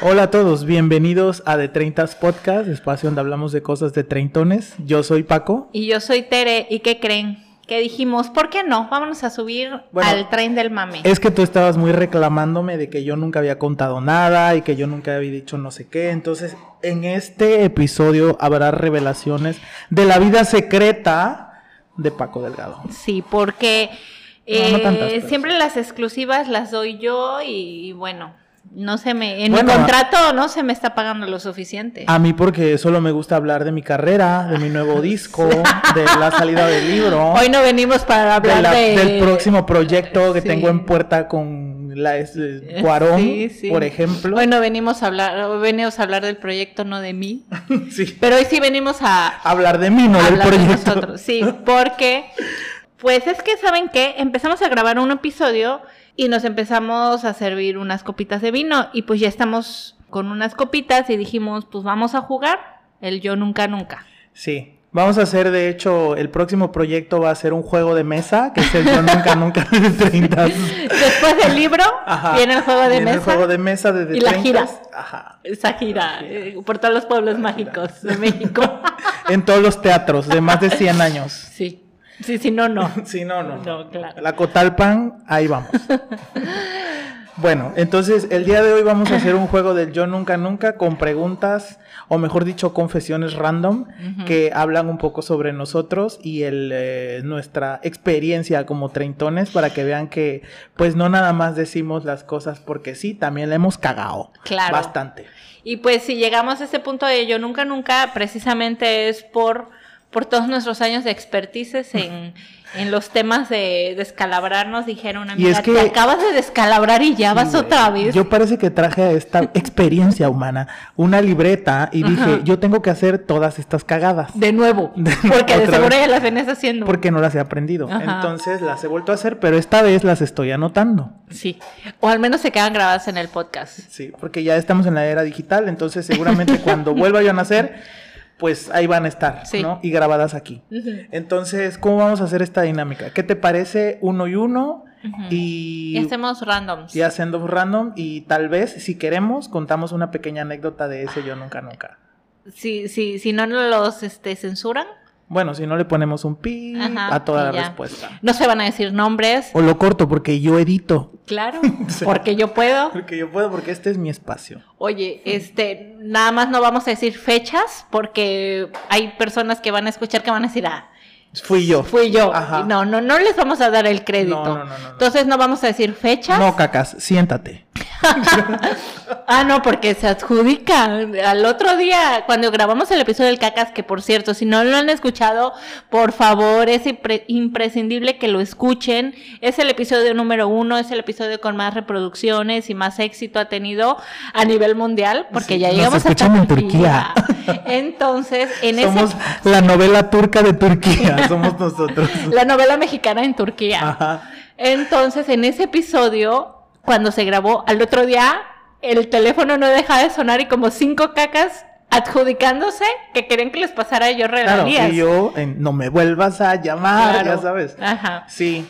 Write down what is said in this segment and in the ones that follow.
Hola a todos, bienvenidos a The Treintas Podcast, espacio donde hablamos de cosas de treintones. Yo soy Paco. Y yo soy Tere. ¿Y qué creen? Que dijimos, ¿por qué no? Vámonos a subir Bueno, al tren del mame. Es que tú estabas muy reclamándome de que yo nunca había contado nada y que yo nunca había dicho no sé qué. Entonces, en este episodio habrá revelaciones de la vida secreta de Paco Delgado. Sí, porque No, no eh, tantas, pero siempre las exclusivas las doy yo y, bueno, no se me, en Bueno, mi contrato no se me está pagando lo suficiente. A mí porque solo me gusta hablar de mi carrera, de mi nuevo disco, de la salida del libro. Hoy no venimos para de hablar la- de... del próximo proyecto que Sí. tengo en puerta con la es- eh, Cuarón, Sí, sí. por ejemplo. Hoy no venimos a hablar, hoy venimos a hablar del proyecto, no de mí. sí. Pero hoy sí venimos a, Hablar de mí, no del de proyecto. Sí, porque, pues es que, ¿saben qué? Empezamos a grabar un episodio y nos empezamos a servir unas copitas de vino y pues ya estamos con unas copitas y dijimos, pues vamos a jugar el yo nunca nunca. Sí. Vamos a hacer, de hecho, el próximo proyecto va a ser un juego de mesa, que es el Yo Nunca Nunca de 30. Después del libro Ajá. viene el juego de Viene mesa. el juego de mesa de, de Y la 30. gira. Ajá. Esa gira eh, por todos los pueblos mágicos de México. En todos los teatros de más de 100 años. sí, sí, sí, no, no. Sí, no, no. No, claro. La Cotalpan, ahí vamos. Bueno, entonces el día de hoy vamos a hacer un juego del Yo Nunca Nunca con preguntas, o mejor dicho, confesiones random, que hablan un poco sobre nosotros y el, eh, nuestra experiencia como treintones para que vean que pues no nada más decimos las cosas porque sí, también la hemos cagado. Claro. Bastante. Y pues si llegamos a ese punto de yo nunca, nunca, precisamente es por, por todos nuestros años de expertices en, en los temas de descalabrarnos. Dijeron, amiga, es que- te acabas de descalabrar y ya vas otra vez. Yo parece que traje a esta experiencia humana una libreta y dije, Ajá. yo tengo que hacer todas estas cagadas. De nuevo. Porque de seguro vez. ya las venías haciendo. porque no las he aprendido. Ajá. Entonces las he vuelto a hacer, pero esta vez las estoy anotando. Sí. O al menos se quedan grabadas en el podcast. Sí, porque ya estamos en la era digital, entonces seguramente cuando vuelva yo a nacer, pues ahí van a estar, Sí. ¿no? Y grabadas aquí. Entonces, ¿cómo vamos a hacer esta dinámica? ¿Qué te parece uno y uno? Y, Y hacemos randoms. y haciendo random y tal vez, si queremos, contamos una pequeña anécdota de ese yo nunca nunca. Si, si, si no nos los este, censuran, Bueno, si no le ponemos un pi Ajá, a toda la ya. respuesta. no se van a decir nombres. O lo corto porque yo edito. Claro, Sí. porque yo puedo. Porque yo puedo, porque este es mi espacio. Oye, este, nada más no vamos a decir fechas porque hay personas que van a escuchar que van a decir, ah, Fui yo. fui yo. Ajá. No, no, no les vamos a dar el crédito. No, no, no, no, no. Entonces no vamos a decir fechas. No, cacas, siéntate. Ah, no, porque se adjudica. Al otro día, cuando grabamos el episodio del cacas, que por cierto, si no lo han escuchado, por favor, es impre- imprescindible que lo escuchen. Es el episodio número uno, es el episodio con más reproducciones y más éxito ha tenido a nivel mundial, porque Sí, ya nos llegamos hasta escuchan en Turquía. Entonces, en Somos ese la novela turca de Turquía, somos nosotros. la novela mexicana en Turquía. Ajá. Entonces, en ese episodio, cuando se grabó, al otro día, el teléfono no dejaba de sonar y como cinco cacas adjudicándose que querían que les pasara yo Claro, regalías. y yo, en, no me vuelvas a llamar, Claro. ya sabes. Ajá. Sí.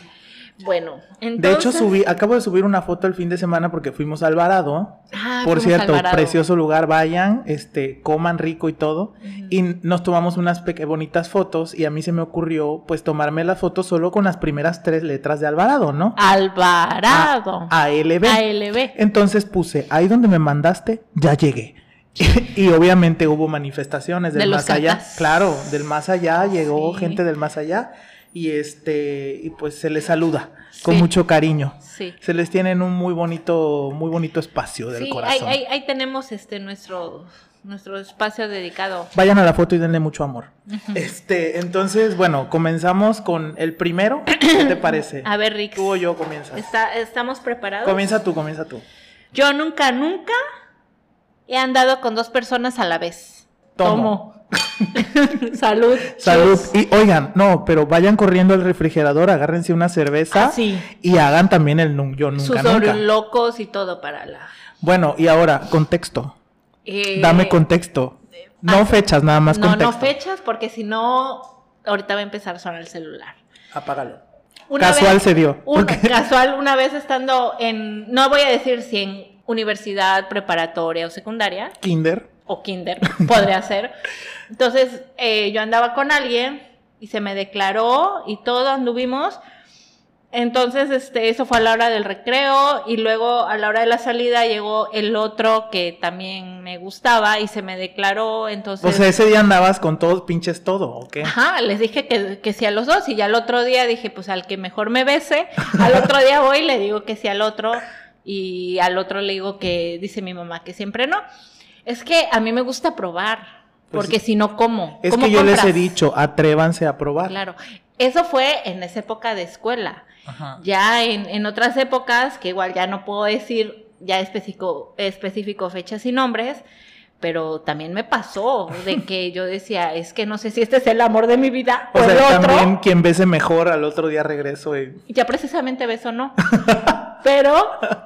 Bueno, entonces... De hecho, subí, acabo de subir una foto el fin de semana porque fuimos a Alvarado. Ah, Por cierto, Alvarado. precioso lugar, vayan, este, coman rico y todo. Y nos tomamos unas bonitas fotos y a mí se me ocurrió, pues, tomarme la foto solo con las primeras tres letras de Alvarado, ¿no? Alvarado. A- ALB. ALB. Entonces puse, ahí donde me mandaste, ya llegué. y obviamente hubo manifestaciones del De más allá. Claro, del más allá llegó Sí. gente del más allá y este y pues se les saluda con mucho cariño. Sí. Se les tiene en un muy bonito muy bonito espacio del Sí, corazón. ahí- ahí tenemos este nuestro, nuestro espacio dedicado. Vayan a la foto y denle mucho amor. Este, entonces, bueno, comenzamos con el primero. ¿Qué te parece? A ver, Rick. Tú o yo comienzas. Está, ¿Estamos preparados? Comienza tú, comienza tú. Yo nunca, nunca he andado con dos personas a la vez. Tomo. Salud. Salud. Cheers. Y oigan, no, pero vayan corriendo al refrigerador, agárrense una cerveza Ah, sí. y hagan también el yo nunca Sus nunca. locos y todo para la. Bueno, y ahora, contexto. Eh, Dame contexto. No ah, fechas, nada más No, contexto. no fechas, porque si no, ahorita va a empezar a sonar el celular. Apágalo. Una Casual vez- se dio. un- porque- Casual, una vez estando en. No voy a decir si en universidad, preparatoria o secundaria. Kinder. O kinder, podría ser. Entonces, eh, yo andaba con alguien y se me declaró y todo anduvimos. Entonces, este, eso fue a la hora del recreo y luego a la hora de la salida llegó el otro que también me gustaba y se me declaró, entonces... O sea, ese día andabas con todos pinches todo, ¿o qué? Ajá, les dije que, que sí a los dos y ya el otro día dije, pues al que mejor me bese, al otro día voy y le digo que sí al otro y al otro le digo que dice mi mamá que siempre no. Es que a mí me gusta probar, Pues porque si no, ¿cómo? Es ¿Cómo que yo les he dicho, atrévanse a probar. Claro, eso fue en esa época de escuela. Ajá. Ya en, en otras épocas, que igual ya no puedo decir ya específico, específico fechas y nombres, pero también me pasó de que yo decía, es que no sé si este es el amor de mi vida o, O el sea, otro. también quien bese mejor al otro día regreso y... Ya precisamente beso no. Pero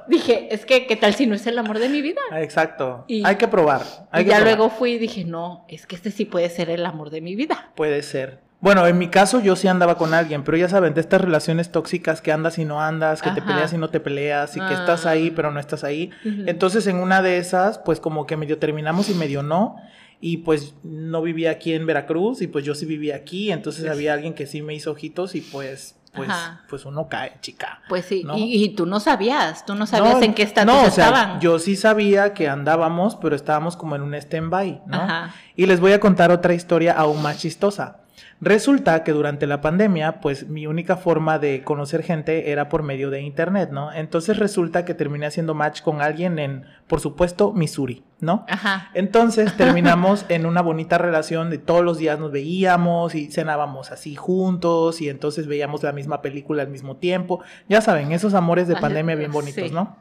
dije, es que, ¿qué tal si no es el amor de mi vida? Ah, Exacto. Y- hay que probar. Hay y que ya probar. luego fui y dije, no, es que este sí puede ser el amor de mi vida. Puede ser. Bueno, en mi caso yo sí andaba con alguien, pero ya saben, de estas relaciones tóxicas que andas y no andas, que te peleas y no te peleas, y que Ah. estás ahí pero no estás ahí. Entonces en una de esas, pues como que medio terminamos y medio no. Y pues no vivía aquí en Veracruz y pues yo sí vivía aquí, entonces había alguien que sí me hizo ojitos y pues, pues, Ajá. pues uno cae, chica. Pues sí, ¿No? y, y tú no sabías, tú no sabías No, en qué estatus no, o sea, estaban. yo sí sabía que andábamos, pero estábamos como en un stand-by, ¿no? Ajá. Y les voy a contar otra historia aún más chistosa. Resulta que durante la pandemia, pues mi única forma de conocer gente era por medio de internet, ¿no? Entonces resulta que terminé haciendo match con alguien en, por supuesto, Missouri, ¿no? Ajá. Entonces terminamos en una bonita relación de todos los días nos veíamos y cenábamos así juntos y entonces veíamos la misma película al mismo tiempo. Ya saben, esos amores de pandemia bien bonitos, sí. ¿no?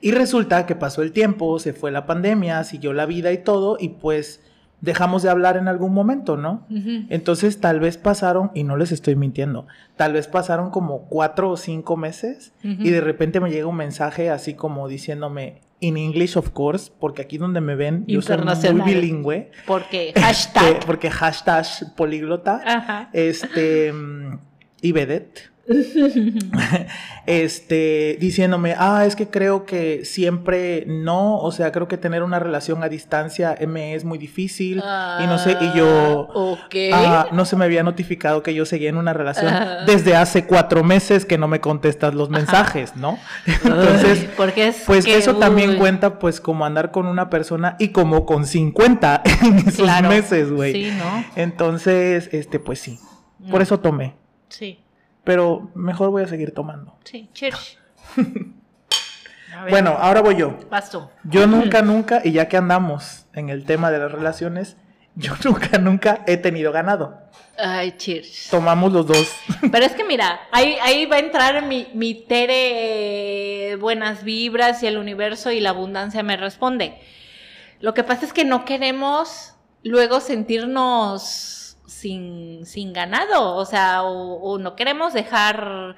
Y resulta que pasó el tiempo, se fue la pandemia, siguió la vida y todo y pues dejamos de hablar en algún momento, ¿no? Entonces tal vez pasaron, y no les estoy mintiendo, tal vez pasaron como cuatro o cinco meses y de repente me llega un mensaje así como diciéndome, in English of course, porque aquí donde me ven yo soy muy bilingüe, Porque este, hashtag. porque hashtag políglota, Ajá. este, mm, y vedette. este, diciéndome, ah, es que creo que siempre no, o sea, creo que tener una relación a distancia me es muy difícil y no sé, y yo, Ah, ah, no se me había notificado que yo seguía en una relación Ah. desde hace cuatro meses que no me contestas los mensajes, ¿no? Entonces, Ay, porque es pues que, eso también cuenta pues como andar con una persona y como con 50 en esos claro. meses, güey. Sí, ¿no? Entonces, este, pues sí. Por No. eso tomé. Sí, Pero mejor voy a seguir tomando. sí. Cheers. Bueno, ahora voy yo. vas tú. Yo nunca, nunca, y ya que andamos en el tema de las relaciones, yo nunca, nunca he tenido ganado. Ay, cheers. Tomamos los dos. Pero es que mira, ahí, ahí va a entrar mi, mi Tere eh, buenas vibras y el universo y la abundancia me responde. Lo que pasa es que no queremos luego sentirnos sin, sin ganado, o sea, o, o no queremos dejar...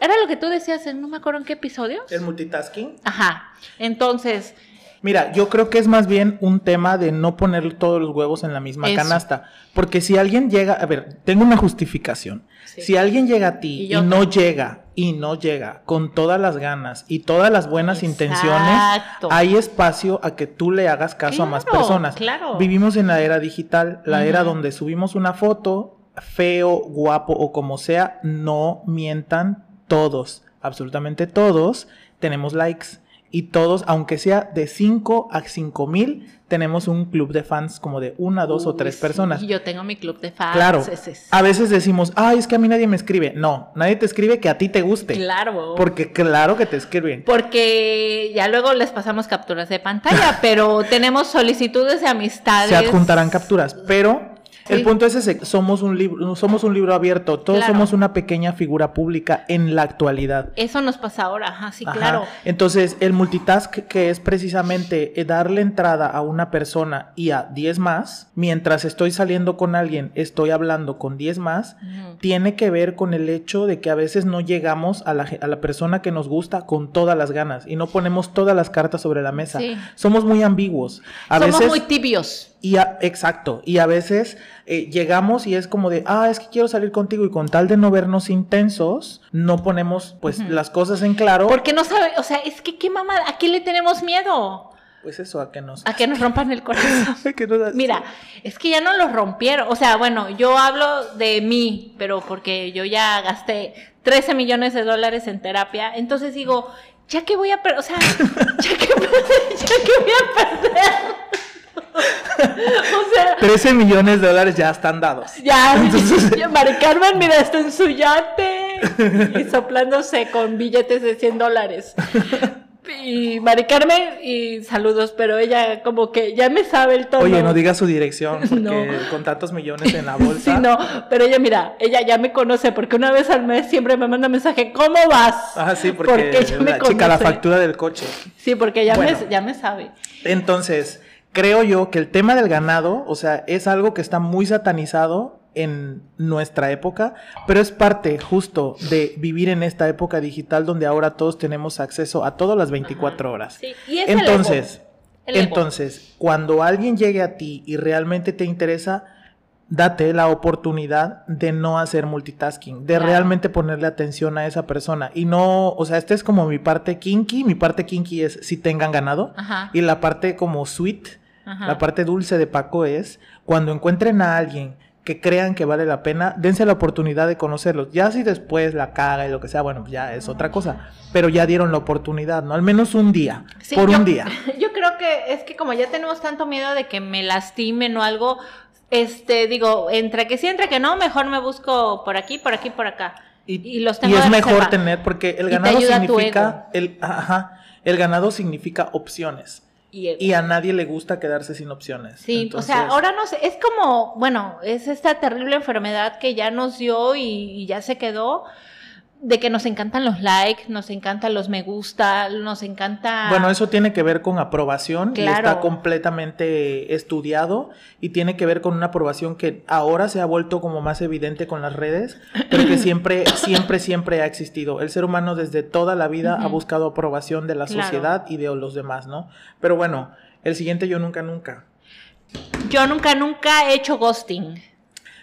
Era lo que tú decías en no me acuerdo en qué episodio. El multitasking. Ajá. Entonces, Mira, yo creo que es más bien un tema de no poner todos los huevos en la misma Eso. canasta. Porque si alguien llega, a ver, tengo una justificación. Sí. Si alguien llega a ti Y no llega, y no llega con todas las ganas y todas las buenas intenciones, hay espacio a que tú le hagas caso a más personas. claro. Vivimos en la era digital, la era donde subimos una foto, feo, guapo o como sea, no mientan todos, absolutamente todos, tenemos likes. Y todos, aunque sea de 5 a 5 mil, tenemos un club de fans como de una, dos o tres sí, personas. Yo tengo mi club de fans. Claro. es- A veces decimos, ay, es que a mí nadie me escribe. No, nadie te escribe que a ti te guste. Claro. Porque claro que te escriben. Porque ya luego les pasamos capturas de pantalla, pero tenemos solicitudes de amistades. Se adjuntarán capturas. Pero el punto es ese, somos un libro, somos un libro abierto, todos Claro. somos una pequeña figura pública en la actualidad. Eso nos pasa ahora, ajá, sí, Ajá. claro. Entonces, el multitask que es precisamente eh, darle entrada a una persona y a 10 más, mientras estoy saliendo con alguien, estoy hablando con 10 más, tiene que ver con el hecho de que a veces no llegamos a la, a la persona que nos gusta con todas las ganas y no ponemos todas las cartas sobre la mesa. Sí. Somos muy ambiguos. A Somos veces muy tibios. Y a- exacto, y a veces eh, llegamos y es como de, ah, es que quiero salir contigo y con tal de no vernos intensos, no ponemos pues las cosas en claro. Porque no sabe, o sea, es que qué mamada, ¿a qué le tenemos miedo? Pues eso, a que nos... A que nos rompan el corazón. nos- Mira, es que ya no los rompieron. O sea, bueno, yo hablo de mí, pero porque yo ya gasté 13 millones de dólares en terapia. Entonces digo, ya que voy a perder, o sea, ya que, ya que voy a perder. o sea, 13 millones de dólares ya están dados. ya, Entonces- Mari Carmen, mira, está en su yate y soplándose con billetes de 100 dólares. Y Mari Carmen, y saludos, pero ella como que ya me sabe el tono. Oye, no digas su dirección, porque No. con tantos millones en la bolsa. Sí, no, pero ella, mira, ella ya me conoce porque una vez al mes siempre me manda mensaje, ¿cómo vas? Ah, sí, porque, ella me la chica, la conoce. factura del coche. Sí, porque ya, Bueno. me, ya me sabe. Entonces, creo yo que el tema del ganado, o sea, es algo que está muy satanizado en nuestra época, pero es parte justo de vivir en esta época digital donde ahora todos tenemos acceso a todas las 24 horas. Sí, y es el Entonces, ego. El ego. entonces, cuando alguien llegue a ti y realmente te interesa, date la oportunidad de no hacer multitasking, de Claro. realmente ponerle atención a esa persona. Y no, o sea, esta es como mi parte kinky, mi parte kinky es si tengan ganado. Ajá. Y la parte como sweet, Ajá. la parte dulce de Paco es cuando encuentren a alguien que crean que vale la pena, dense la oportunidad de conocerlos. Ya si después la caga y lo que sea, bueno, ya es otra cosa. Pero ya dieron la oportunidad, ¿no? Al menos un día, Sí, por yo- un día. Yo creo que es que como ya tenemos tanto miedo de que me lastimen o algo, este, digo, entre que sí, entre que no, mejor me busco por aquí, por aquí, por acá. Y, los tengo y es de mejor reserva. tener, porque el Y ganado significa, el, ajá, el ganado significa opciones. Y, a nadie le gusta quedarse sin opciones. Sí, Entonces, o sea, ahora no sé, es como, bueno, es esta terrible enfermedad que ya nos dio y, y ya se quedó, de que nos encantan los likes, nos encantan los me gusta, nos encanta... Bueno, eso tiene que ver con aprobación y Claro. está completamente estudiado y tiene que ver con una aprobación que ahora se ha vuelto como más evidente con las redes, pero que siempre, siempre, siempre ha existido. El ser humano desde toda la vida ha buscado aprobación de la Claro. sociedad y de los demás, ¿no? Pero bueno, el siguiente yo nunca, nunca. Yo nunca, nunca he hecho ghosting.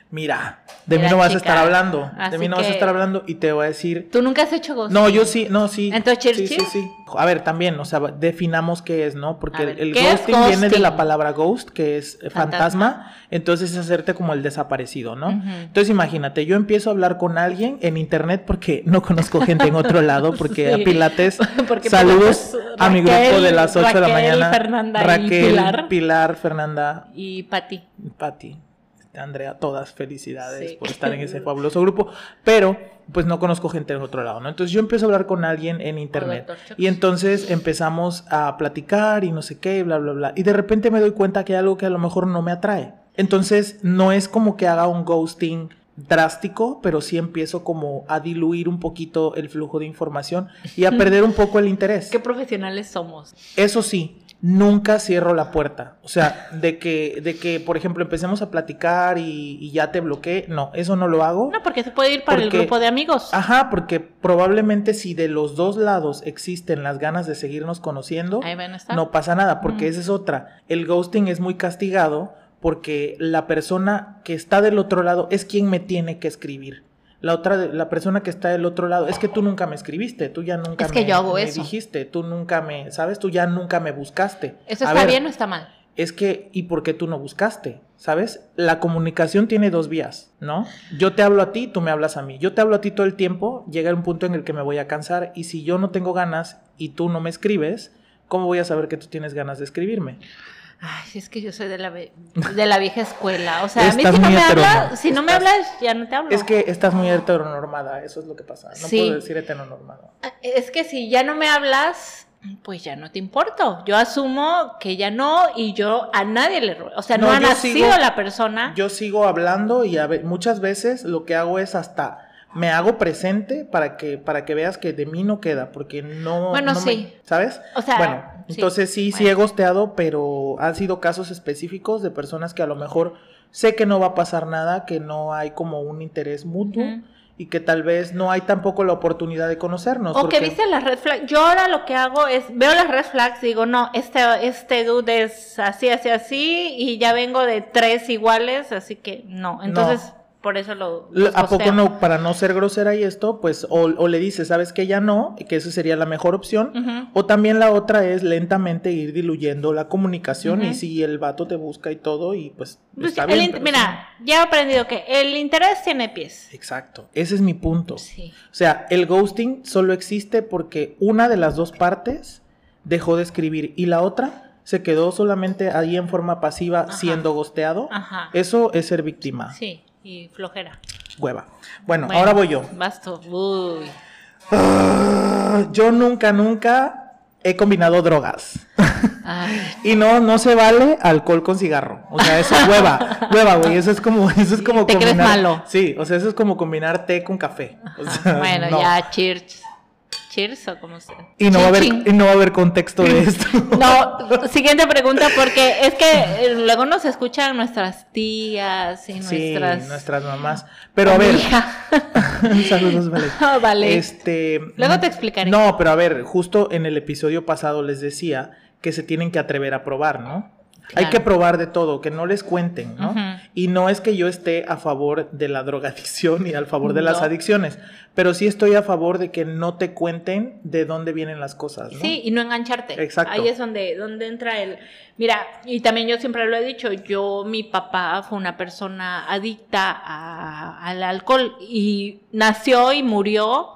Mira, de mí no vas a estar hablando, de mí no vas a estar hablando y te voy a decir ¿Tú nunca has hecho ghosting? No, yo sí, no, sí. Entonces, sí, sí, sí. A ver, también, o sea, definamos qué es, ¿no? Porque el, ver, el ¿qué es ghosting viene de la palabra ghost, que es eh, fantasma, Fantasma. entonces es hacerte como el desaparecido, ¿no? Entonces imagínate, yo empiezo a hablar con alguien en internet porque no conozco gente en otro lado, porque Sí. a Pilates, Porque saludos Pilates, a mi grupo de las 8 de la Raquel, mañana. Fernanda y Raquel, Pilar. Pilar, Fernanda, Y Pati. Patti, Andrea, todas felicidades Sí. por estar en ese fabuloso grupo, pero pues no conozco gente en otro lado, ¿no? Entonces yo empiezo a hablar con alguien en internet y entonces empezamos a platicar y no sé qué, bla, bla, bla, y de repente me doy cuenta que hay algo que a lo mejor no me atrae. Entonces no es como que haga un ghosting drástico, pero sí empiezo como a diluir un poquito el flujo de información y a perder un poco el interés. Qué profesionales somos. Eso sí, nunca cierro la puerta. O sea, de que, de que por ejemplo, empecemos a platicar y, y ya te bloqueé. No, eso no lo hago. No, porque se puede ir para Porque- el grupo de amigos. Ajá, porque probablemente si de los dos lados existen las ganas de seguirnos conociendo, Ahí van a estar. no pasa nada, porque Ujú. esa es otra. El ghosting es muy castigado porque la persona que está del otro lado es quien me tiene que escribir. La otra, la persona que está del otro lado, es que tú nunca me escribiste, tú ya nunca Es que me, yo hago me eso. dijiste, tú nunca me, ¿sabes? Tú ya nunca me buscaste. ¿Eso está ver, bien o está mal? Es que, ¿y por qué tú no buscaste? ¿Sabes? La comunicación tiene dos vías, ¿no? Yo te hablo a ti, tú me hablas a mí. Yo te hablo a ti todo el tiempo, llega un punto en el que me voy a cansar y si yo no tengo ganas y tú no me escribes, ¿cómo voy a saber que tú tienes ganas de escribirme? Ay, es que yo soy de la, de la vieja escuela. O sea, a mí si no me hablas, si no me hablas, ya no te hablo. Es que estás muy heteronormada, eso es lo que pasa. No Sí. puedo decir heteronormada. Es que si ya no me hablas, pues ya no te importo. Yo asumo que ya no y yo a nadie le... O sea, no, No, ha nacido sigo- la persona. Yo sigo hablando y a ve- muchas veces lo que hago es hasta me hago presente para que para que veas que de mí no queda porque no Bueno, no me- sí. ¿sabes? O sea, bueno, sí. entonces sí sí he gosteado, pero han sido casos específicos de personas que a lo mejor sé que no va a pasar nada, que no hay como un interés mutuo y que tal vez no hay tampoco la oportunidad de conocernos. O porque- que viste las red flags. Yo ahora lo que hago es, veo las red flags, digo, no, este, este dude es así, así, así, y ya vengo de tres iguales, así que no. Entonces, por eso lo... ¿A poco no, para no ser grosera y esto, pues, o, o le dices, sabes que ya no, que esa sería la mejor opción, o también la otra es lentamente ir diluyendo la comunicación y si el vato te busca y todo y pues Pues, está el bien. int- pero mira, ya he aprendido que el interés tiene pies. Exacto, ese es mi punto. Sí. O sea, el ghosting solo existe porque una de las dos partes dejó de escribir y la otra se quedó solamente ahí en forma pasiva Ajá. siendo ghosteado. Ajá. Eso es ser víctima. Sí, y flojera. Hueva. Bueno, Bueno, ahora voy yo. Vas tú. Uy. Ah, yo nunca, nunca he combinado drogas. Ay. Y no, no se vale alcohol con cigarro. O sea, eso es hueva. Hueva, güey. Eso es como, eso es como Te crees malo. Sí, o sea, eso es como combinar té con café. O Ajá. sea, bueno, no. ya, cheers. Cheers o como sea. Y no va a haber, Chin, y no va a haber contexto de esto. No, siguiente pregunta, porque es que eh, luego nos escuchan nuestras tías y Sí, nuestras. nuestras mamás. Pero a ver. Saludos, vale. Ah, vale. Este. Luego te explicaré. No, pero a ver, justo en el episodio pasado les decía que se tienen que atrever a probar, ¿no? Hay que probar de todo, que no les cuenten, ¿no? Y no es que yo esté a favor de la drogadicción y al favor de las adicciones, pero sí estoy a favor de que no te cuenten de dónde vienen las cosas, ¿no? Sí, y no engancharte. Exacto. Ahí es donde, donde entra el... Mira, y también yo siempre lo he dicho, yo, mi papá fue una persona adicta a- al alcohol y nació y murió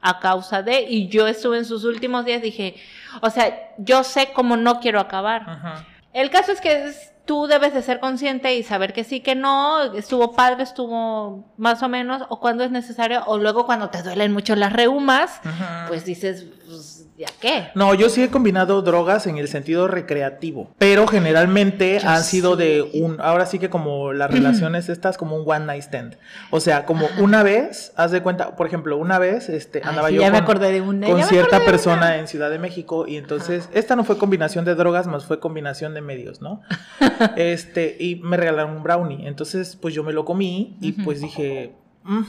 a causa de, y yo estuve en sus últimos días, dije, o sea, yo sé cómo no quiero acabar. Ajá. El caso es que es- tú debes de ser consciente y saber que sí, que no, estuvo padre, estuvo más o menos, o cuando es necesario, o luego cuando te duelen mucho las reumas, pues dices, pues, ¿ya qué? No, yo sí he combinado drogas en el sentido recreativo, pero generalmente Yo han sido de un, ahora sí que como las relaciones estas, como un one night stand. O sea, como una vez, haz de cuenta, por ejemplo, una vez, este, Ay, andaba sí, yo ya me con, acordé de una, con ya me cierta de persona una. en Ciudad de México y entonces, esta no fue combinación de drogas, más fue combinación de medios, ¿no? este, y me regalaron un brownie, entonces, pues yo me lo comí y pues dije, "Mm,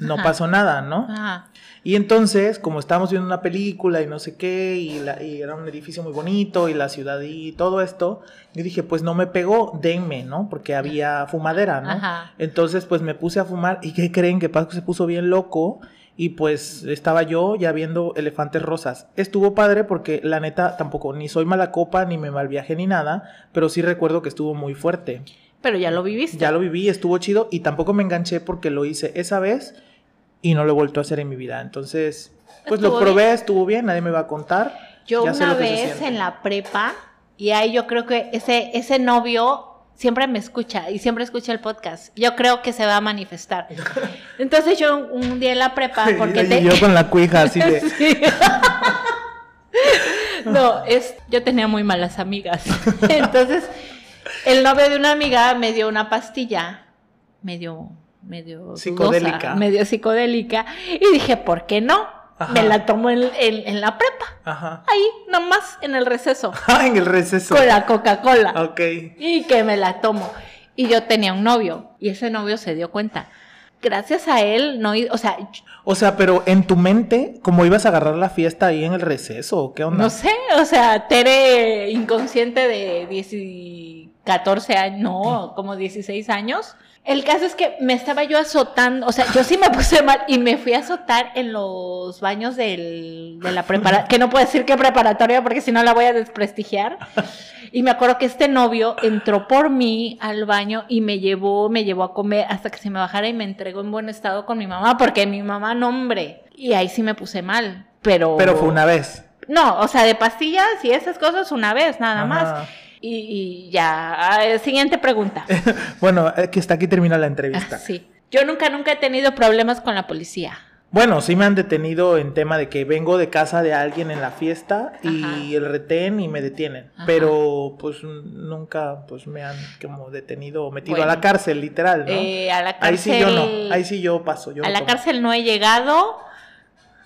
no Ajá. pasó nada, ¿no? Ajá. Y entonces, como estábamos viendo una película y no sé qué, y, la- y era un edificio muy bonito, y la ciudad y todo esto, yo dije, pues no me pegó, denme, ¿no? Porque había fumadera, ¿no? Ajá. Entonces, pues me puse a fumar, y ¿qué creen? Que Paco se puso bien loco, y pues estaba yo ya viendo elefantes rosas. Estuvo padre porque la neta tampoco, ni soy mala copa, ni me malviaje, ni nada, pero sí recuerdo que estuvo muy fuerte. Pero ya lo viviste. Ya lo viví, estuvo chido, y tampoco me enganché porque lo hice esa vez y no lo he vuelto a hacer en mi vida. Entonces, pues lo probé, estuvo bien, nadie me va a contar. Yo Ya una vez en la prepa, y ahí yo creo que ese, ese novio siempre me escucha y siempre escucha el podcast. Yo creo que se va a manifestar. Entonces yo un día en la prepa, porque y te... yo con la cuija así de... Sí. No, es, yo tenía muy malas amigas. Entonces, el novio de una amiga me dio una pastilla, medio, dudosa, Psicodélica. medio psicodélica, y dije, ¿por qué no? Ajá. Me la tomo en, en- en la prepa, Ajá. ahí, nomás, en el receso, Ah, en el receso. con la Coca-Cola. Ok. Y que me la tomo. Y yo tenía un novio, y ese novio se dio cuenta. Gracias a él, no, o sea, O sea, pero en tu mente, como ibas a agarrar la fiesta ahí en el receso, ¿o ¿qué onda? No sé, o sea, Tere inconsciente de 10 y 14 años, no, como 16 años. El caso es que me estaba yo azotando, o sea, yo sí me puse mal y me fui a azotar en los baños del, de la preparatoria, que no puedo decir que preparatoria porque si no la voy a desprestigiar. Y me acuerdo que este novio entró por mí al baño y me llevó, me llevó a comer hasta que se me bajara y me entregó en buen estado con mi mamá, porque mi mamá, no hombre. Y ahí sí me puse mal, pero... Pero fue una vez. No, o sea, de pastillas y esas cosas una vez, nada Ajá. más. Y, y ya, siguiente pregunta. Bueno, eh, que está aquí termina la entrevista. Ah, sí. Yo nunca, nunca he tenido problemas con la policía. Bueno, sí me han detenido en tema de que vengo de casa de alguien en la fiesta y Ajá. el retén y me detienen. Ajá. Pero pues nunca pues me han como detenido o metido a la cárcel, literal, ¿no? Eh, a la cárcel. Ahí sí yo no, ahí sí yo paso. Yo a la tomo. cárcel no he llegado,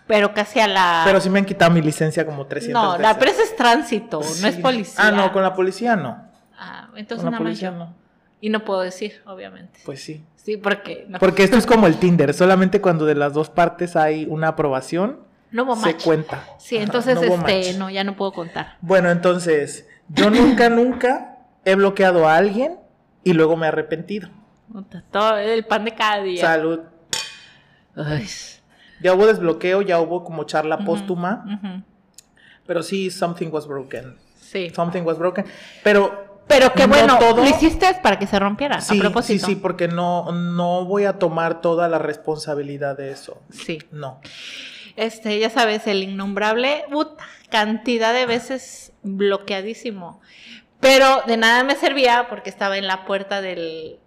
pero casi a la. Pero sí me han quitado mi licencia como 300 no, veces. la presa es tránsito, no es policía. Ah, no, con la policía no. Ah, entonces con la nada más policía yo. no. Y no puedo decir, obviamente. Pues sí. Sí, porque no. Porque esto es como el Tinder, solamente cuando de las dos partes hay una aprobación, No hubo se cuenta. Sí, Ajá, entonces no este, no, ya no puedo contar. Bueno, entonces, yo nunca, nunca he bloqueado a alguien y luego me he arrepentido. Todo el pan de cada día. Salud. Ay. Ya hubo desbloqueo, ya hubo como charla póstuma, pero sí, something was broken. Sí. Something was broken. Pero Pero qué no bueno, todo- lo hiciste para que se rompiera, sí, a propósito. sí, sí, porque no, no voy a tomar toda la responsabilidad de eso. Sí. No. Este, ya sabes, el innombrable, puta, cantidad de veces bloqueadísimo. Pero de nada me servía porque estaba en la puerta del...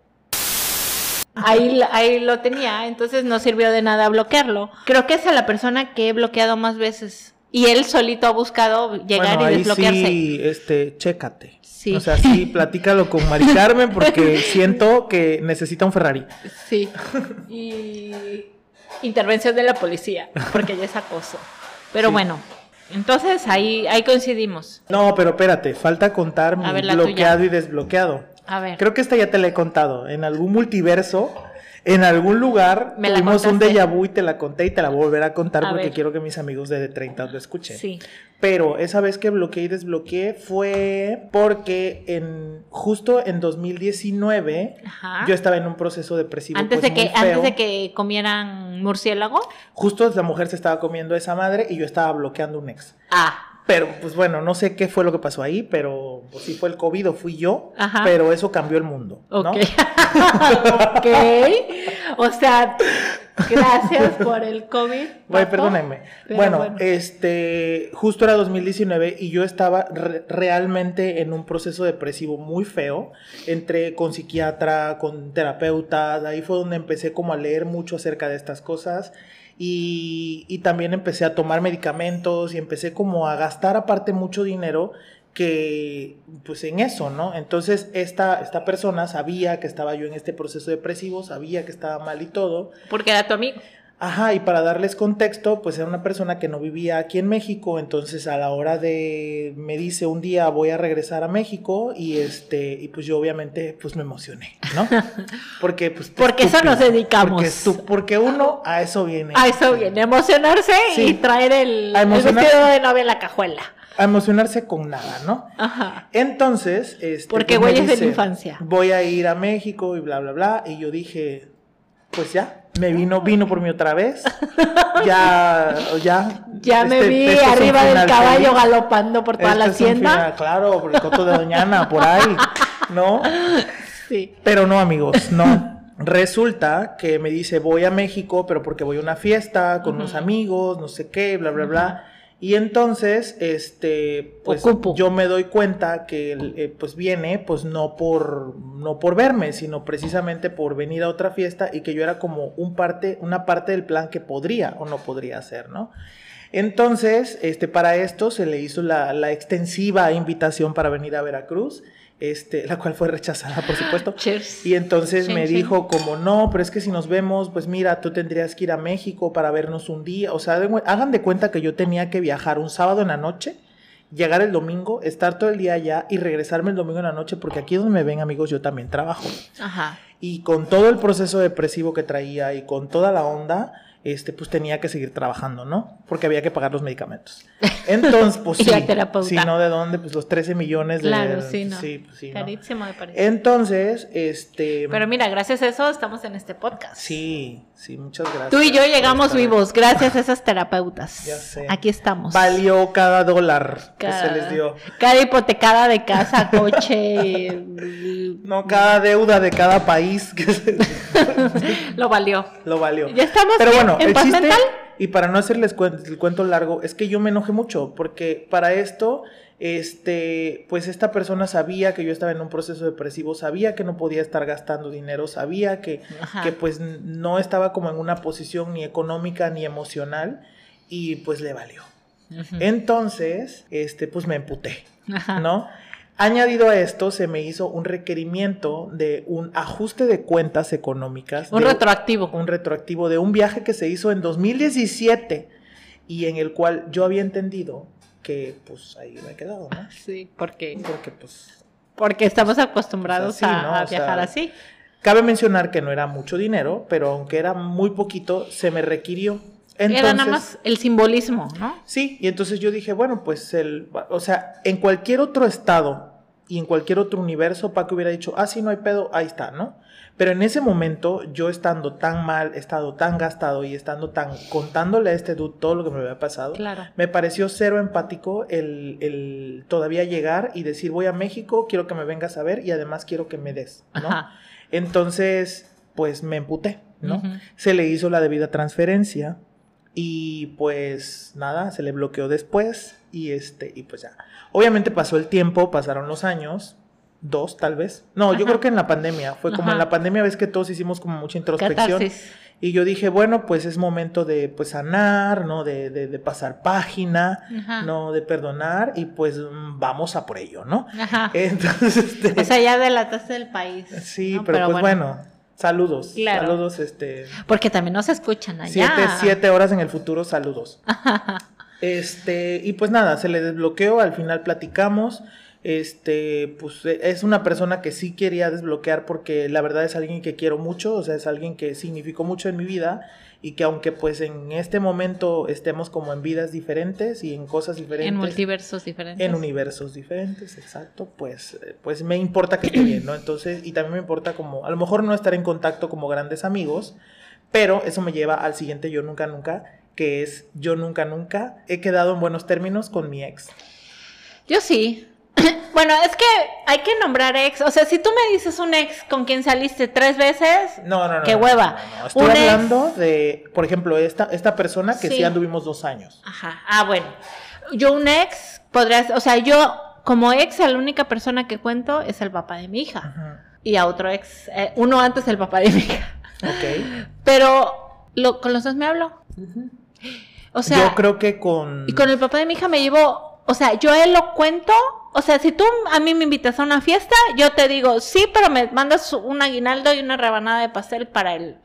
Ahí, ahí lo tenía, entonces no sirvió de nada bloquearlo. Creo que es a la persona que he bloqueado más veces. Y él solito ha buscado llegar bueno, y ahí desbloquearse. sí, este, chécate. Sí. O sea, sí, platícalo con Mari Carmen porque siento que necesita un Ferrari. Sí. Y intervención de la policía, porque ya es acoso. Pero Sí. bueno, entonces ahí, ahí coincidimos. No, pero espérate, falta contar mi ver, bloqueado tuya. y desbloqueado. A ver. Creo que esta ya te la he contado. En algún multiverso, en algún lugar, Me tuvimos un déjà vu y te la conté y te la voy a volver a contar A porque ver. quiero que mis amigos de 30 lo escuchen. Sí. Pero esa vez que bloqueé y desbloqueé fue porque en justo en 2019 Ajá. yo estaba en un proceso depresivo. Antes pues, de que, antes de que comieran murciélago. Justo la mujer se estaba comiendo a esa madre y yo estaba bloqueando un ex. Ah. Pero, pues bueno, no sé qué fue lo que pasó ahí, pero pues sí fue el COVID o fui yo, Ajá. pero eso cambió el mundo, ¿no? Ok. ok. O sea, gracias por el COVID. Papo. perdónenme. Bueno, bueno. este, justo era 2019 y yo estaba re- realmente en un proceso depresivo muy feo. Entré con psiquiatra, con terapeuta, de ahí fue donde empecé como a leer mucho acerca de estas cosas. Y, y también empecé a tomar medicamentos y empecé como a gastar aparte mucho dinero que pues en eso, ¿no? Entonces esta, esta persona sabía que estaba yo en este proceso depresivo, sabía que estaba mal y todo, Porque era tu amigo. Ajá, y para darles contexto, pues era una persona que no vivía aquí en México, entonces a la hora de me dice un día voy a regresar a México y este y pues yo obviamente pues me emocioné, ¿no? Porque pues Porque eso nos dedicamos. Porque, uno a eso viene. A eso viene, emocionarse Sí. y traer el, el vestido de novia en la cajuela. A emocionarse con nada, ¿no? Ajá. Entonces, este Porque pues, me güeyes de la infancia. Voy a ir a México y bla bla bla y yo dije, pues ya, me vino vino por mí otra vez. Ya ya Ya me este- vi este arriba del caballo feliz. galopando por toda Este la es un hacienda. final, claro, por el coto de Doñana, por ahí, ¿no? Sí. Pero no, amigos, no. Resulta que me dice, voy a México, pero porque voy a una fiesta con unos amigos, no sé qué, bla, bla, bla. Y entonces, este, pues Ocupo. yo me doy cuenta que él, eh, pues viene, pues no por, no por verme, sino precisamente por venir a otra fiesta y que yo era como un parte, una parte del plan que podría o no podría hacer, ¿no? Entonces, este, para esto se le hizo la, la extensiva invitación para venir a Veracruz, este, la cual fue rechazada, por supuesto. Cheers. Y entonces me dijo como, no, pero es que si nos vemos, pues mira, tú tendrías que ir a México para vernos un día. O sea, de- hagan de cuenta que yo tenía que viajar un sábado en la noche, llegar el domingo, estar todo el día allá y regresarme el domingo en la noche, porque aquí donde me ven amigos yo también trabajo. Ajá. Y con todo el proceso depresivo que traía y con toda la onda, este, pues tenía que seguir trabajando, ¿no? Porque había que pagar los medicamentos. Entonces, pues Y sí. Si no, ¿de dónde? Pues los 13 millones de... Claro, sí, no. Sí, pues sí, ¿no? Carísimo me parece. Entonces, este... Pero mira, gracias a eso estamos en este podcast. Sí, sí, muchas gracias. Tú y yo llegamos vivos, gracias a esas terapeutas. Ya sé. Aquí estamos. Valió cada dólar que Cada- se les dio. Cada hipotecada de casa, coche, No, cada deuda de cada país que se- lo valió. lo valió. Ya estamos Pero bien, bueno, en paz mental. y para no hacerles el cuento largo, es que yo me enojé mucho, porque para esto, este, pues esta persona sabía que yo estaba en un proceso depresivo, sabía que no podía estar gastando dinero, sabía que, Ajá. que pues no estaba como en una posición ni económica ni emocional, y pues le valió. Entonces, este, pues me emputé. ¿no? Añadido a esto, se me hizo un requerimiento de un ajuste de cuentas económicas. Un de- retroactivo. un retroactivo de un viaje que se hizo en 2017 y en el cual yo había entendido que pues ahí me he quedado, ¿no? Sí, porque Porque pues Porque estamos acostumbrados O sea, sí, a, ¿no? a O sea, viajar así. Cabe mencionar que no era mucho dinero, pero aunque era muy poquito, se me requirió. Era nada más el simbolismo, ¿no? Sí, y entonces yo dije, bueno, pues el, o sea, en cualquier otro estado y en cualquier otro universo, Paco hubiera dicho, ah, sí, no hay pedo, ahí está, ¿no? Pero en ese momento, yo estando tan mal, estado tan gastado y estando tan contándole a este dude todo lo que me había pasado, Claro. me pareció cero empático el, el todavía llegar y decir, voy a México, quiero que me vengas a ver y además quiero que me des, ¿no? Ajá. Entonces, pues me emputé, ¿no? Se le hizo la debida transferencia y pues nada, se le bloqueó después y este, y pues ya. Obviamente pasó el tiempo, pasaron los años, dos tal vez. No, yo creo que en la pandemia, fue como Ajá. en la pandemia ves que todos hicimos como mucha introspección. Catarsis. Y yo dije, bueno, pues es momento de pues sanar, ¿no? De, de, de pasar página, Ajá. ¿no? De perdonar y pues vamos a por ello, ¿no? Ajá. Entonces, este... O sea, ya delataste el país. Sí, ¿no? pero, pues bueno. Saludos. Claro. Saludos, este. Porque también nos escuchan allá. Siete, siete horas en el futuro, saludos. Este, y pues nada, se le desbloqueó, al final platicamos. Este, pues e- es una persona que sí quería desbloquear porque la verdad es alguien que quiero mucho, o sea, es alguien que significó mucho en mi vida y que aunque pues en este momento estemos como en vidas diferentes y en cosas diferentes. En multiversos diferentes. En universos diferentes, exacto, pues, eh, pues me importa que esté bien, ¿no? Entonces, y también me importa como, a lo mejor no estar en contacto como grandes amigos, pero eso me lleva al siguiente yo nunca nunca, que es yo nunca nunca he quedado en buenos términos con mi ex. Yo sí. bueno, es que hay que nombrar ex. O sea, si tú me dices un ex con quien saliste tres veces, No, no, no. ¡Qué hueva! no, no. Estoy Un ex- hablando de, por ejemplo, esta, esta persona que sí. Sí. anduvimos dos años. Ajá. Ah, bueno. Yo un ex podría, o sea, yo como ex, a la única persona que cuento es el papá de mi hija. Ajá. Y a otro ex, eh, uno antes del papá de mi hija. Ok. Pero lo- con los dos me hablo. O sea, yo creo que con... y con el papá de mi hija me llevo, o sea, yo él lo cuento. O sea, si tú a mí me invitas a una fiesta, yo te digo, sí, pero me mandas un aguinaldo y una rebanada de pastel para él.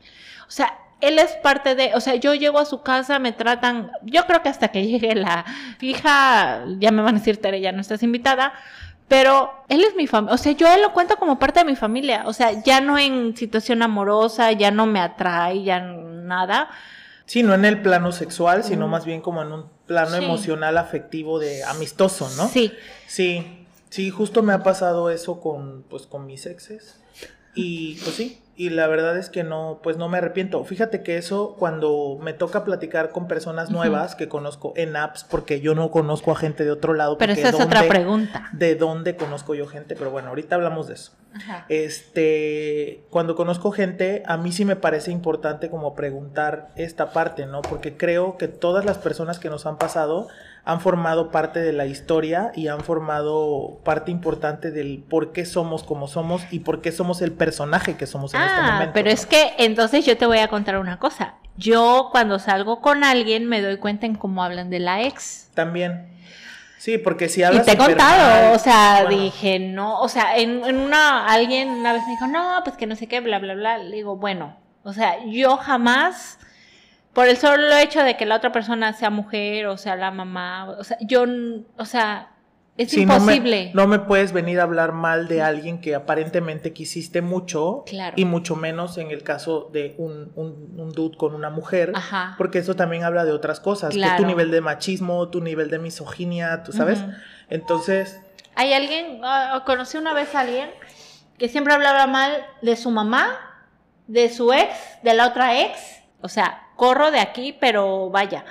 O sea, él es parte de, o sea, yo llego a su casa, me tratan, yo creo que hasta que llegue la hija, ya me van a decir, Tere, ya no estás invitada, pero él es mi familia, o sea, yo él lo cuento como parte de mi familia, o sea, ya no en situación amorosa, ya no me atrae, ya nada. Sí, no en el plano sexual, sino más bien como en un plano Sí. emocional, afectivo, de amistoso, ¿no? Sí, Sí, sí, justo me ha pasado eso con, pues, con mis exes. Y pues sí, y la verdad es que no, pues no me arrepiento. Fíjate que eso cuando me toca platicar con personas nuevas que conozco en apps, porque yo no conozco a gente de otro lado. pero esa es otra ¿dónde- pregunta. De dónde conozco yo gente, pero bueno, ahorita hablamos de eso. Ajá. Este, cuando conozco gente, a mí sí me parece importante como preguntar esta parte, ¿no? Porque creo que todas las personas que nos han pasado han formado parte de la historia y han formado parte importante del por qué somos como somos y por qué somos el personaje que somos en este Ah, momento. pero ¿no? es que entonces yo te voy a contar una cosa. Yo cuando salgo con alguien me doy cuenta en cómo hablan de la ex. También. Sí, porque si Y hablas te he contado, mal, o sea, bueno, dije, no, o sea, en, en una, alguien una vez me dijo, no, pues que no sé qué, bla, bla, bla. Le digo, bueno, o sea, yo jamás, por el solo hecho de que la otra persona sea mujer, o sea, la mamá, o sea, yo, o sea, es sí, no me- imposible. No me, puedes venir a hablar mal de alguien que aparentemente quisiste mucho. Claro. Y mucho menos en el caso de un, un, un dude con una mujer. Ajá. Porque eso también habla de otras cosas. Que Claro. tu nivel de machismo, tu nivel de misoginia, tú sabes. Ujú. Entonces, Hay alguien, ah, conocí una vez a alguien que siempre hablaba mal de su mamá, de su ex, de la otra ex. O sea, corro de aquí, pero vaya.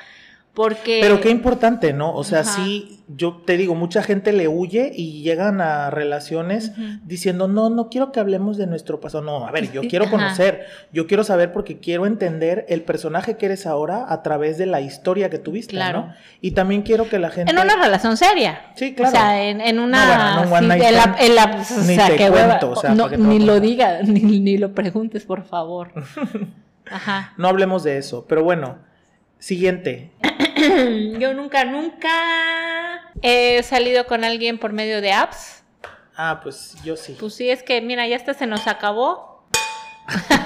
Porque. pero qué importante, ¿no? O sea, Ajá. sí, yo te digo, mucha gente le huye y llegan a relaciones diciendo, no, no quiero que hablemos de nuestro pasado. No, a ver, yo quiero Ajá. conocer, yo quiero saber porque quiero entender el personaje que eres ahora a través de la historia que tuviste, Claro. ¿no? Y también quiero que la gente... En una relación seria. Sí, claro. O sea, en, en una. No, bueno, en un one sí, night en la- la- o ni sea, te qué hueva. cuento, o sea, No, ¿para qué te voy a ni lo digas, ni, ni lo preguntes, por favor. Ajá. No hablemos de eso, pero bueno, siguiente. Yo nunca, nunca he salido con alguien por medio de apps. Ah, pues yo sí. Pues sí, es que, mira, ya hasta se nos acabó.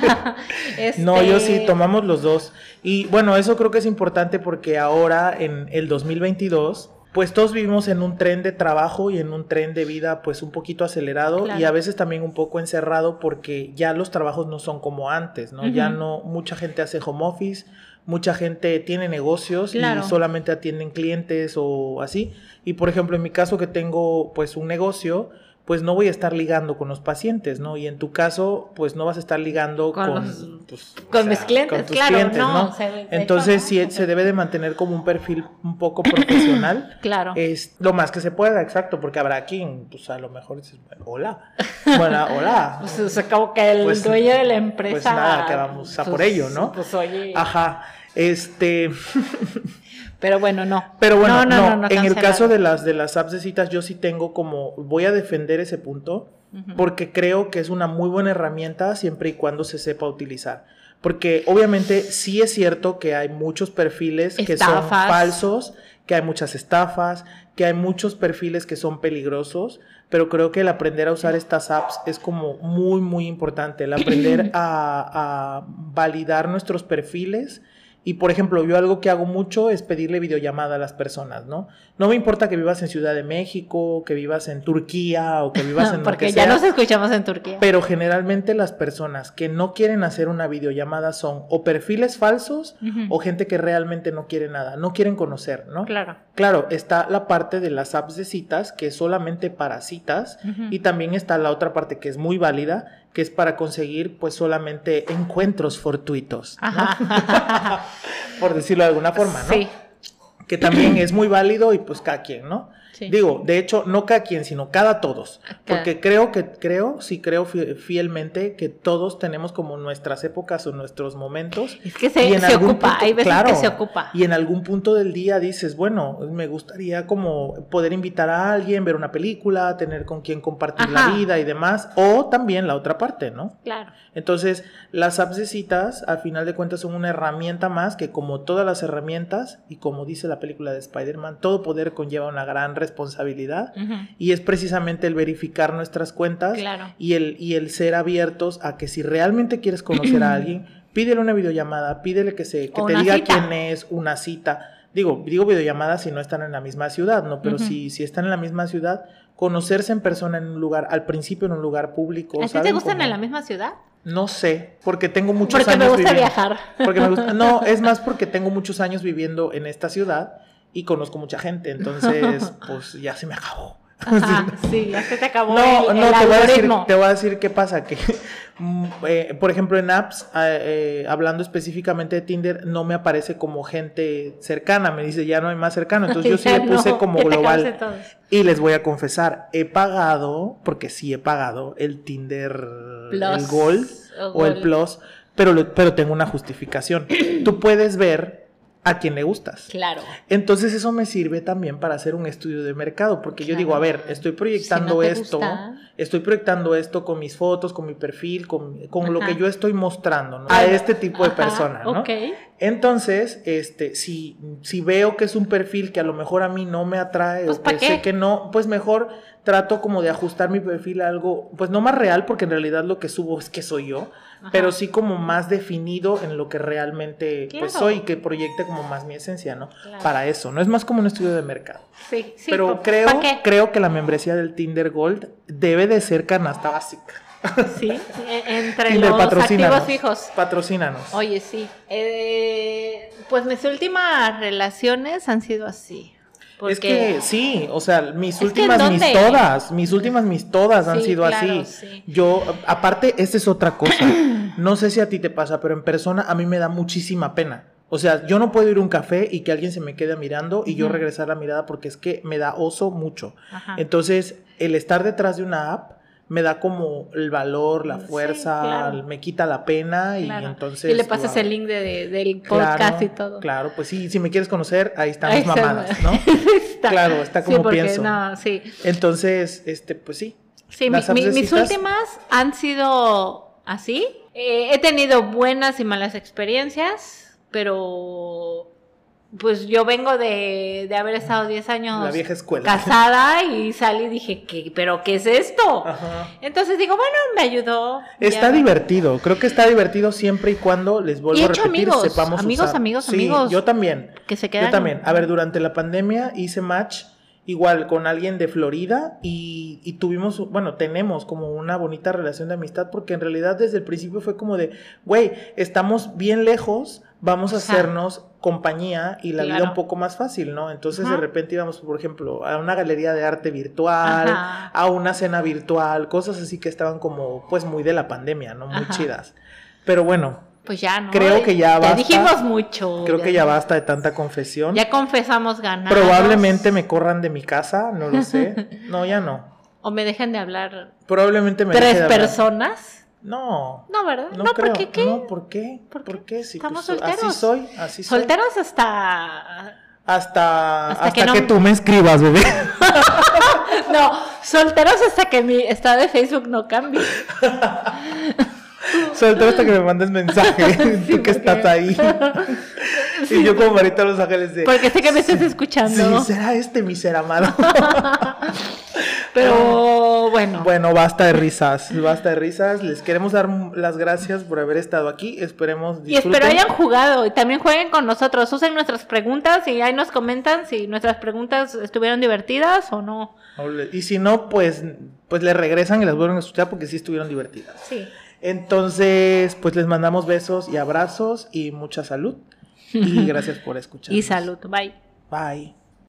No, yo sí, Este, tomamos los dos. Y bueno, eso creo que es importante porque ahora en el 2022, pues todos vivimos en un tren de trabajo y en un tren de vida pues un poquito acelerado Claro. y a veces también un poco encerrado porque ya los trabajos no son como antes, ¿no? Ya no, mucha gente hace home office, mucha gente tiene negocios Claro. y solamente atienden clientes o así. Y por ejemplo, en mi caso que tengo pues un negocio, pues no voy a estar ligando con los pacientes, ¿no? Y en tu caso, pues no vas a estar ligando Con con, los- pues, con mis clientes, tus claro, no, se- Entonces hecho, sí se debe de mantener como un perfil un poco profesional. Claro. Es lo más que se pueda, exacto, porque habrá quien, pues a lo mejor dices, hola, bueno, hola. Pues, o sea, como que el Pues- dueño de la empresa. pues nada, que vamos a por ello, ¿no? Pues oye. Ajá, este, Pero bueno, no. pero bueno, No, no, no, en el caso de las de las apps de citas, yo sí tengo como, voy a defender ese punto, Ujú. porque creo que es una muy buena herramienta siempre y cuando se sepa utilizar. Porque obviamente sí es cierto que hay muchos perfiles que son Estafas. falsos, que hay muchas estafas, que hay muchos perfiles que son peligrosos, pero creo que el aprender a usar estas apps es como muy, muy importante, el aprender a, a validar nuestros perfiles. Y por ejemplo, yo algo que hago mucho es pedirle videollamada a las personas, ¿no? No me importa que vivas en Ciudad de México, que vivas en Turquía o que vivas en lo Porque que ya sea. nos escuchamos en Turquía. Pero generalmente las personas que no quieren hacer una videollamada son o perfiles falsos o gente que realmente no quiere nada, no quieren conocer, ¿no? Claro. Claro, está la parte de las apps de citas, que es solamente para citas, y también está la otra parte que es muy válida, que es para conseguir pues solamente encuentros fortuitos, ¿no? Ajá. por decirlo de alguna forma, ¿no? Sí. Que también es muy válido y pues cada quien, ¿no? Sí. Digo, de hecho, no cada quien, sino cada todos. Cada- Porque creo que, creo, sí creo fi- fielmente que todos tenemos como nuestras épocas o nuestros momentos. Es que se, Y en se algún ocupa, punto- hay veces claro, que se ocupa. Y en algún punto del día dices, bueno, me gustaría como poder invitar a alguien, ver una película, tener con quien compartir Ajá. la vida y demás. O también la otra parte, ¿no? Claro. Entonces, las apps de citas, al final de cuentas, son una herramienta más que, como todas las herramientas, y como dice la película de Spider-Man, todo poder conlleva una gran responsabilidad. Ujú. Y es precisamente el verificar nuestras cuentas Claro. y, el, y el ser abiertos a que si realmente quieres conocer a alguien, pídele una videollamada, pídele que, se, que O te diga cita. quién es, una cita. Digo, digo videollamada si no están en la misma ciudad, ¿no? Pero si, si están en la misma ciudad, conocerse en persona en un lugar, al principio en un lugar público. ¿A ti te gustan Como- en la misma ciudad? No sé, porque tengo muchos Porque me años gusta viviendo- viajar. Porque me gusta, no, es más porque tengo muchos años viviendo en esta ciudad y conozco mucha gente, entonces pues ya se me acabó. Ajá, sí, ya se te acabó No, el, no, el te voy, a decir, te voy a decir qué pasa, que mm, eh, por ejemplo en apps, eh, eh, hablando específicamente de Tinder, no me aparece como gente cercana, me dice ya no hay más cercano, entonces yo sí le puse no, como global. Y les voy a confesar, he pagado, porque sí he pagado el Tinder, Plus el Gold o o el. Plus, pero, pero tengo una justificación. Tú puedes ver a quién le gustas. Claro. Entonces eso me sirve también para hacer un estudio de mercado, porque yo digo, a ver, estoy proyectando Si no te esto, gusta. estoy proyectando esto con mis fotos, con mi perfil, con, con lo que yo estoy mostrando ¿no? a Bueno, este tipo de personas, ¿no? Ok. Entonces, este, si, si veo que es un perfil que a lo mejor a mí no me atrae Pues, o ¿pa' que qué? sé que no, pues mejor trato como de ajustar mi perfil a algo, pues no más real, porque en realidad lo que subo es que soy yo, Ajá. pero sí como más definido en lo que realmente pues soy, que proyecte como más mi esencia, ¿no? Claro. Para eso, no es más como un estudio de mercado. Sí, sí. pero ¿pa- creo, creo que la membresía del Tinder Gold debe de ser canasta básica. Sí, e- entre Tinder, los activos fijos. Patrocínanos. Oye, sí. Eh, pues mis últimas relaciones han sido así. Porque... Es que sí, o sea, mis últimas, ¿en mis todas, mis últimas, mis todas han Sí, sido claro, así. sí. Yo, aparte, esta es otra cosa. No sé si a ti te pasa, pero en persona a mí me da muchísima pena. O sea, yo no puedo ir a un café y que alguien se me quede mirando y yo regresar la mirada porque es que me da oso mucho. Ajá. Entonces, el estar detrás de una app me da como el valor, la Sí, fuerza, claro. me quita la pena y entonces... y le pasas wow. el link de, de- del podcast Claro, y todo. Claro, pues sí, si me quieres conocer, ahí están mis mamadas, ¿no? Está. Claro, está Sí, como porque pienso. No, sí. Entonces, este, pues sí. Sí, mi- mi- mis últimas han sido así. Eh, he tenido buenas y malas experiencias, pero pues yo vengo de, de haber estado 10 años La vieja escuela. casada y salí y dije, ¿qué, ¿pero qué es esto? Ajá. Entonces digo, bueno, me ayudó. Está Ya. divertido, creo que está divertido siempre y cuando les vuelvo Y a repetir, amigos, sepamos amigos, usar. amigos, Sí, amigos. Yo también. Que se quedan. Yo también. A ver, durante la pandemia hice match igual con alguien de Florida y, y tuvimos, bueno, tenemos como una bonita relación de amistad porque en realidad desde el principio fue como de, güey, estamos bien lejos, vamos a Ajá. hacernos compañía y la vida un poco más fácil, ¿no? Entonces Ajá. de repente íbamos, por ejemplo, a una galería de arte virtual, Ajá. a una cena virtual, cosas así que estaban como, pues muy de la pandemia, ¿no? Muy chidas. Pero bueno, Pues ya, ¿no? Creo que ya basta. dijimos mucho. creo que ya basta de tanta confesión. Ya confesamos ganar. Probablemente me corran de mi casa, no lo sé. No, ya no. O me dejen de hablar Probablemente me deje tres de hablar. personas. No. No, ¿verdad? No, No, creo. ¿por qué qué? No, ¿por qué? ¿Por ¿Por qué? Sí, Estamos pues, solteros. Así soy, así soy. Solteros hasta. Hasta, Hasta hasta, que tú me escribas, bebé. No, solteros hasta que mi estado de Facebook no cambie. Soltero hasta que me mandes mensaje. Sí, tú que porque- estás ahí. y yo como Marita Los Ángeles de... Porque sé que me estás escuchando. Sí, será este mi ser amado. Pero bueno. Bueno, basta de risas, basta de risas. Les queremos dar las gracias por haber estado aquí. Esperemos Y espero disfruten. hayan jugado y también jueguen con nosotros. Usen nuestras preguntas y ahí nos comentan si nuestras preguntas estuvieron divertidas o no. Y si no, pues, pues le regresan y las vuelven a escuchar porque sí estuvieron divertidas. Sí. Entonces, pues les mandamos besos y abrazos y mucha salud. Y gracias por escuchar. Y salud. Bye. Bye.